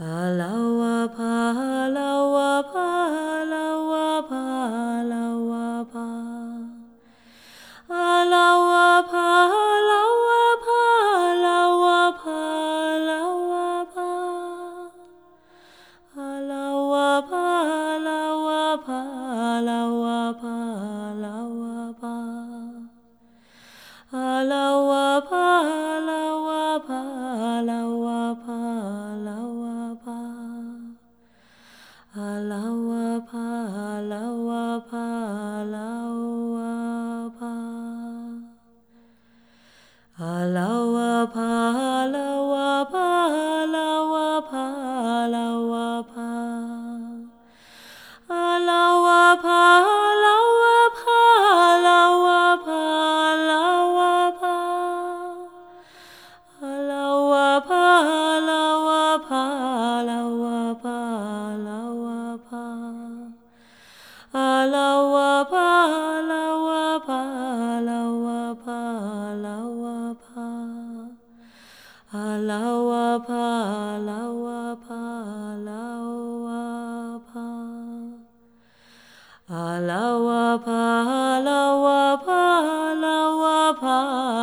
Allow Alawa Palawa Palawa Palawa Palawa Palawa Palawa Palawa.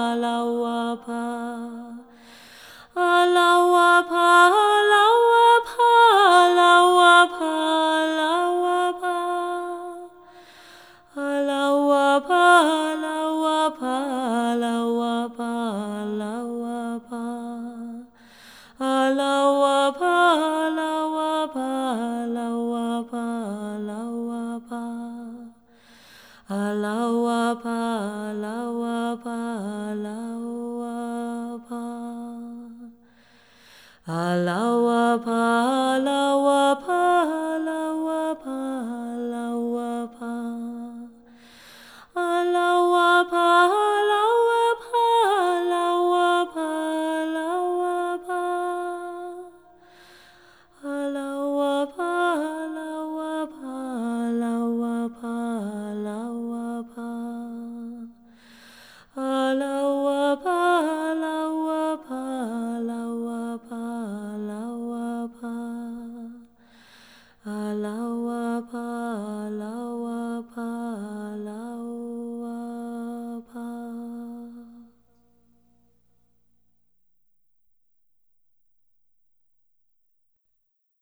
Allah.